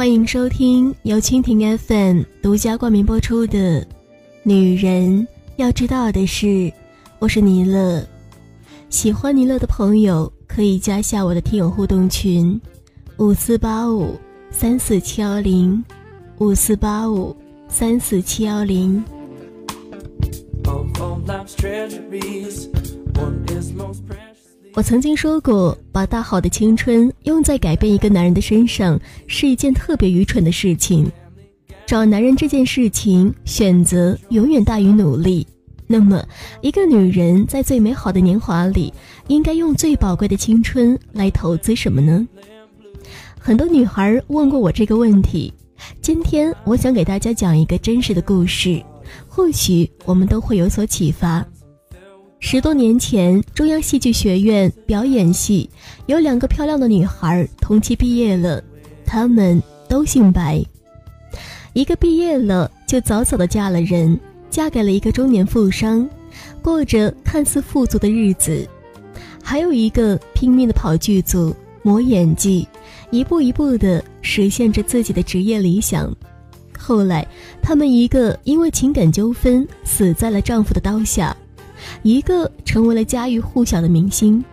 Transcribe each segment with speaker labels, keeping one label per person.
Speaker 1: 欢迎收听由蜻蜓 FM 独家冠名播出的《女人要知道的事》，我是尼乐。喜欢尼乐的朋友可以加下我的听友互动群：五四八五三四七幺零，五四八五三四七幺零。我曾经说过，把大好的青春用在改变一个男人的身上是一件特别愚蠢的事情。找男人这件事情，选择永远大于努力。那么，一个女人在最美好的年华里，应该用最宝贵的青春来投资什么呢？很多女孩问过我这个问题。今天，我想给大家讲一个真实的故事，或许我们都会有所启发。十多年前，中央戏剧学院表演系有两个漂亮的女孩同期毕业了，她们都姓白。一个毕业了就早早的嫁了人，嫁给了一个中年富商，过着看似富足的日子；还有一个拼命的跑剧组、磨演技，一步一步的实现着自己的职业理想。后来，她们一个因为情感纠纷死在了丈夫的刀下。一个成为了家喻户晓的明星，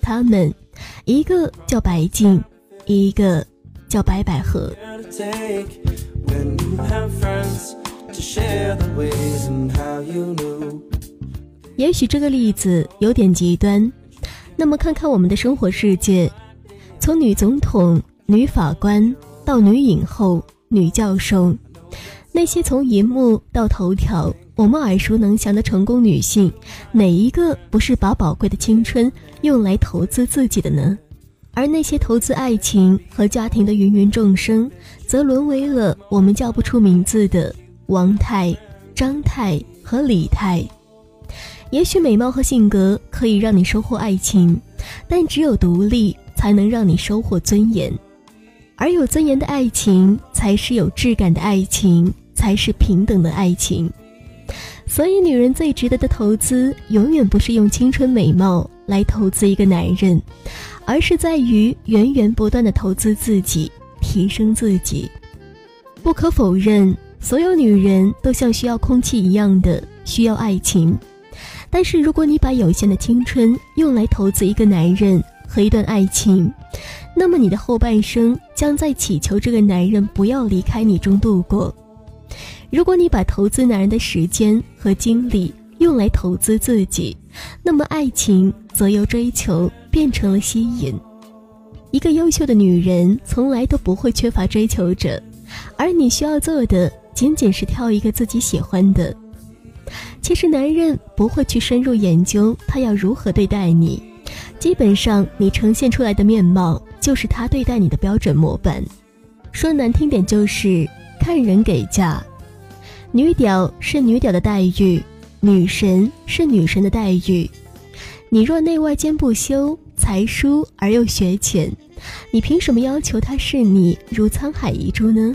Speaker 1: 他们，一个叫白静，一个叫白百合。也许这个例子有点极端，那么看看我们的生活世界，从女总统、女法官到女影后、女教授，那些从银幕到头条。我们耳熟能详的成功女性，哪一个不是把宝贵的青春用来投资自己的呢？而那些投资爱情和家庭的芸芸众生，则沦为了我们叫不出名字的王太、张太和李太。也许美貌和性格可以让你收获爱情，但只有独立才能让你收获尊严，而有尊严的爱情才是有质感的爱情，才是平等的爱情。所以，女人最值得的投资，永远不是用青春美貌来投资一个男人，而是在于源源不断的投资自己，提升自己。不可否认，所有女人都像需要空气一样的需要爱情。但是，如果你把有限的青春用来投资一个男人和一段爱情，那么你的后半生将在祈求这个男人不要离开你中度过。如果你把投资男人的时间和精力用来投资自己，那么爱情则由追求变成了吸引。一个优秀的女人从来都不会缺乏追求者，而你需要做的仅仅是挑一个自己喜欢的。其实男人不会去深入研究他要如何对待你，基本上你呈现出来的面貌就是他对待你的标准模板。说难听点就是看人给价。女屌是女屌的待遇，女神是女神的待遇。你若内外兼不修，才疏而又学浅，你凭什么要求她是你如沧海遗珠呢？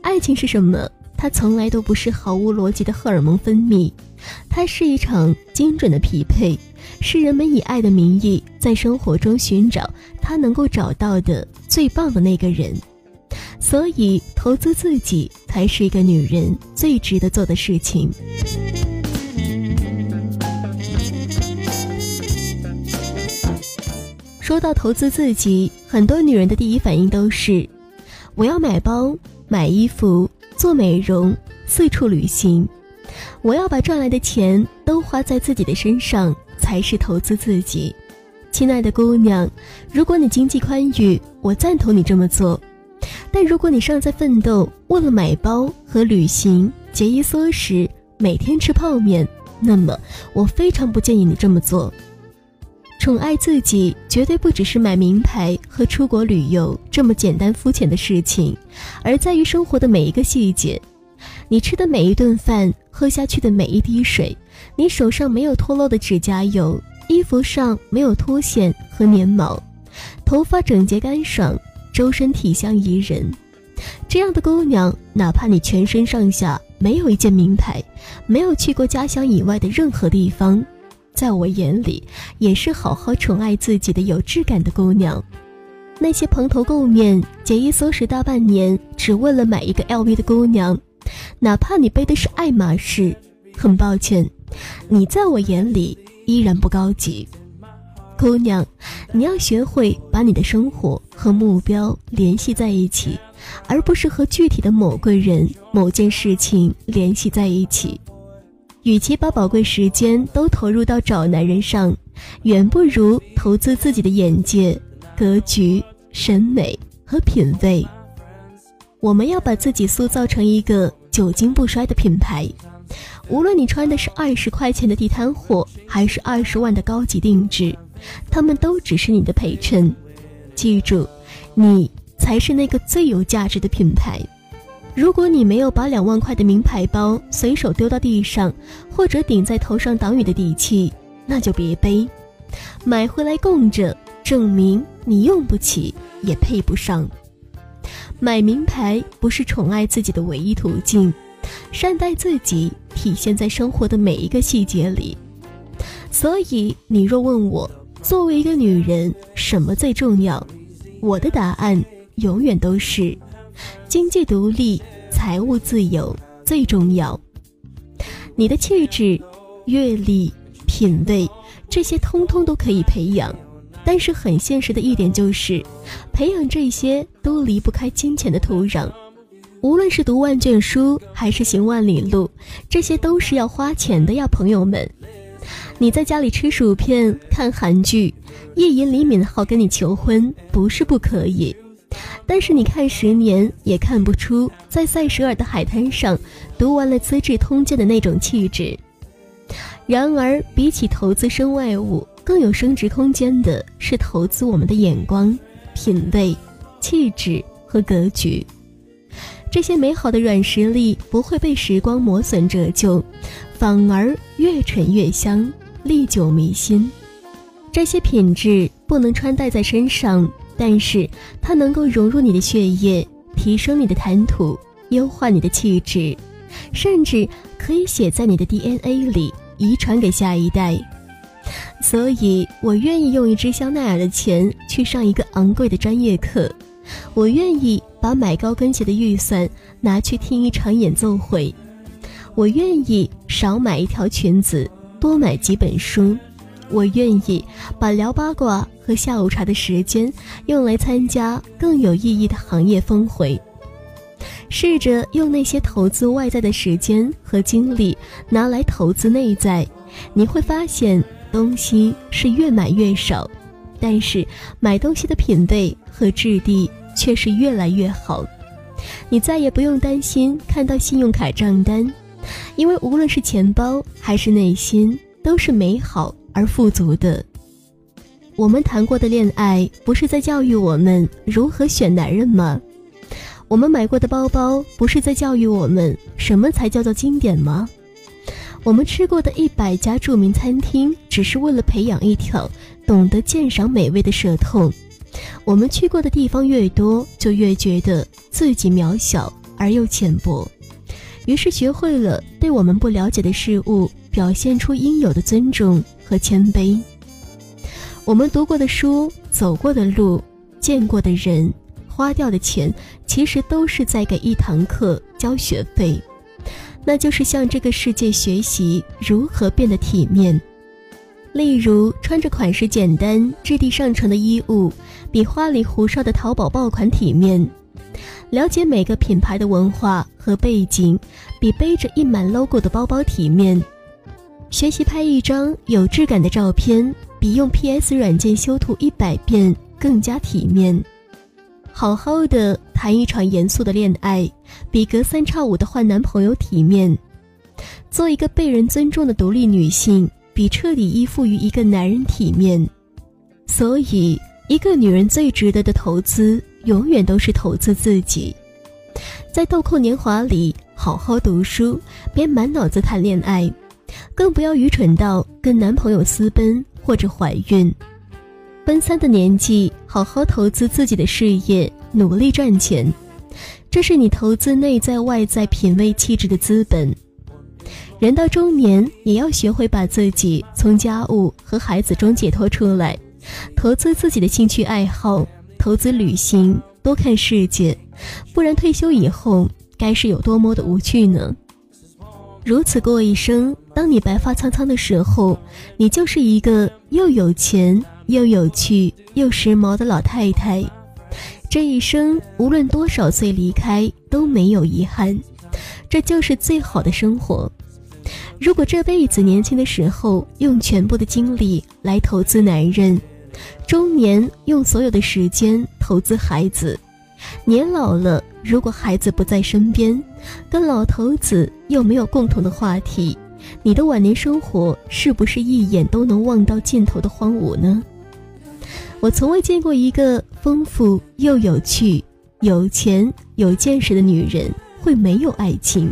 Speaker 1: 爱情是什么？它从来都不是毫无逻辑的荷尔蒙分泌，它是一场精准的匹配，是人们以爱的名义在生活中寻找他能够找到的最棒的那个人。所以，投资自己才是一个女人最值得做的事情。说到投资自己，很多女人的第一反应都是：我要买包、买衣服、做美容、四处旅行。我要把赚来的钱都花在自己的身上，才是投资自己。亲爱的姑娘，如果你经济宽裕，我赞同你这么做。但如果你尚在奋斗，为了买包和旅行节衣缩食，每天吃泡面，那么我非常不建议你这么做。宠爱自己绝对不只是买名牌和出国旅游这么简单肤浅的事情，而在于生活的每一个细节。你吃的每一顿饭，喝下去的每一滴水，你手上没有脱落的指甲油，衣服上没有脱线和粘毛，头发整洁干爽。周身体香宜人，这样的姑娘，哪怕你全身上下没有一件名牌，没有去过家乡以外的任何地方，在我眼里，也是好好宠爱自己的有质感的姑娘。那些蓬头垢面、节衣缩食大半年，只为了买一个 LV 的姑娘，哪怕你背的是爱马仕，很抱歉，你在我眼里依然不高级。姑娘，你要学会把你的生活和目标联系在一起，而不是和具体的某个人、某件事情联系在一起。与其把宝贵时间都投入到找男人上，远不如投资自己的眼界、格局、审美和品味。我们要把自己塑造成一个久经不衰的品牌，无论你穿的是二十块钱的地摊货，还是二十万的高级定制。他们都只是你的陪衬，记住，你才是那个最有价值的品牌。如果你没有把两万块的名牌包随手丢到地上，或者顶在头上挡雨的底气，那就别背，买回来供着，证明你用不起，也配不上。买名牌不是宠爱自己的唯一途径，善待自己体现在生活的每一个细节里。所以，你若问我，作为一个女人，什么最重要？我的答案永远都是：经济独立、财务自由最重要。你的气质、阅历、品味，这些通通都可以培养，但是很现实的一点就是，培养这些都离不开金钱的土壤。无论是读万卷书，还是行万里路，这些都是要花钱的呀，朋友们。你在家里吃薯片看韩剧，夜吟李敏镐跟你求婚不是不可以，但是你看十年也看不出在塞舌尔的海滩上读完了《资治通鉴》的那种气质。然而，比起投资身外物，更有升值空间的是投资我们的眼光、品味、气质和格局。这些美好的软实力不会被时光磨损折旧，反而越陈越香。历久弥新，这些品质不能穿戴在身上，但是它能够融入你的血液，提升你的谈吐，优化你的气质，甚至可以写在你的 DNA 里，遗传给下一代。所以我愿意用一支香奈儿的钱去上一个昂贵的专业课，我愿意把买高跟鞋的预算拿去听一场演奏会，我愿意少买一条裙子。多买几本书，我愿意把聊八卦和下午茶的时间用来参加更有意义的行业峰会。试着用那些投资外在的时间和精力拿来投资内在，你会发现东西是越买越少，但是买东西的品味和质地却是越来越好。你再也不用担心看到信用卡账单。因为无论是钱包还是内心，都是美好而富足的。我们谈过的恋爱，不是在教育我们如何选男人吗？我们买过的包包，不是在教育我们什么才叫做经典吗？我们吃过的一百家著名餐厅，只是为了培养一条懂得鉴赏美味的舌头。我们去过的地方越多，就越觉得自己渺小而又浅薄。于是学会了对我们不了解的事物表现出应有的尊重和谦卑。我们读过的书、走过的路、见过的人、花掉的钱，其实都是在给一堂课交学费，那就是向这个世界学习如何变得体面。例如，穿着款式简单、质地上乘的衣物，比花里胡哨的淘宝爆款体面。了解每个品牌的文化和背景，比背着印满 logo 的包包体面；学习拍一张有质感的照片，比用 PS 软件修图一百遍更加体面；好好的谈一场严肃的恋爱，比隔三差五的换男朋友体面；做一个被人尊重的独立女性，比彻底依附于一个男人体面。所以，一个女人最值得的投资。永远都是投资自己，在豆蔻年华里好好读书，别满脑子谈恋爱，更不要愚蠢到跟男朋友私奔或者怀孕。奔三的年纪，好好投资自己的事业，努力赚钱，这是你投资内在外在品味气质的资本。人到中年，也要学会把自己从家务和孩子中解脱出来，投资自己的兴趣爱好。
Speaker 2: 投资旅行，多看世界，不然退休以后该是有多么的无趣呢？如此过一生，当你白发苍苍的时候，你就是一个又有钱又有趣又时髦的老太太。这一生无论多少岁离开都没有遗憾，这就是最好的生活。如果这辈子年轻的时候用全部的精力来投资男人，中年用所有的时间投资孩子，年老了如果孩子不在身边，跟老头子又没有共同的话题，你的晚年生活是不是一眼都能望到尽头的荒芜呢？我从未见过一个丰富又有趣、有钱有见识的女人会没有爱情。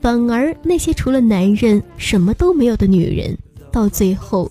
Speaker 2: 反而，那些除了男人什么都没有的女人，到最后